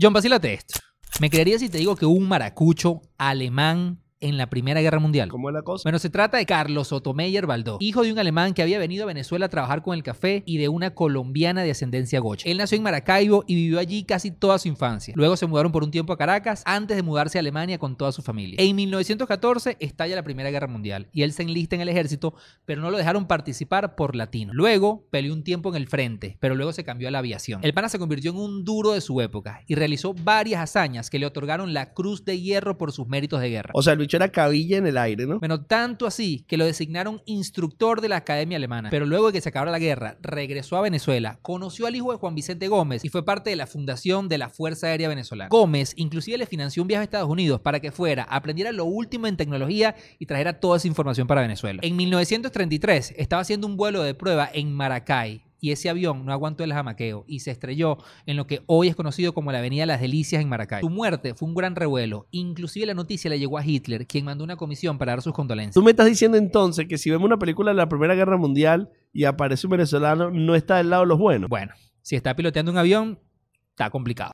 John, vacílate esto. ¿Me creerías si te digo que un maracucho alemán en la Primera Guerra Mundial? ¿Cómo es la cosa? Bueno, se trata de Carlos Otomeyer Baldó, hijo de un alemán que había venido a Venezuela a trabajar con el café y de una colombiana de ascendencia gocha. Él nació en Maracaibo y vivió allí casi toda su infancia. Luego se mudaron por un tiempo a Caracas antes de mudarse a Alemania con toda su familia. En 1914 estalla la Primera Guerra Mundial y él se enlista en el ejército, pero no lo dejaron participar por latino. Luego peleó un tiempo en el frente, pero luego se cambió a la aviación. El pana se convirtió en un duro de su época y realizó varias hazañas que le otorgaron la Cruz de Hierro por sus méritos de guerra. O sea, el bicho era cabilla en el aire, ¿no? Bueno, tanto así que lo designaron instructor de la Academia Alemana. Pero luego de que se acabara la guerra, regresó a Venezuela, conoció al hijo de Juan Vicente Gómez y fue parte de la fundación de la Fuerza Aérea Venezolana. Gómez inclusive le financió un viaje a Estados Unidos para que fuera, aprendiera lo último en tecnología y trajera toda esa información para Venezuela. En 1933 estaba haciendo un vuelo de prueba en Maracay y ese avión no aguantó el jamaqueo y se estrelló en lo que hoy es conocido como la Avenida Las Delicias en Maracay. Su muerte fue un gran revuelo, inclusive la noticia le llegó a Hitler, quien mandó una comisión para dar sus condolencias. Tú me estás diciendo entonces que si vemos una película de la Primera Guerra Mundial y aparece un venezolano, no está del lado de los buenos. Bueno, si está piloteando un avión, está complicado.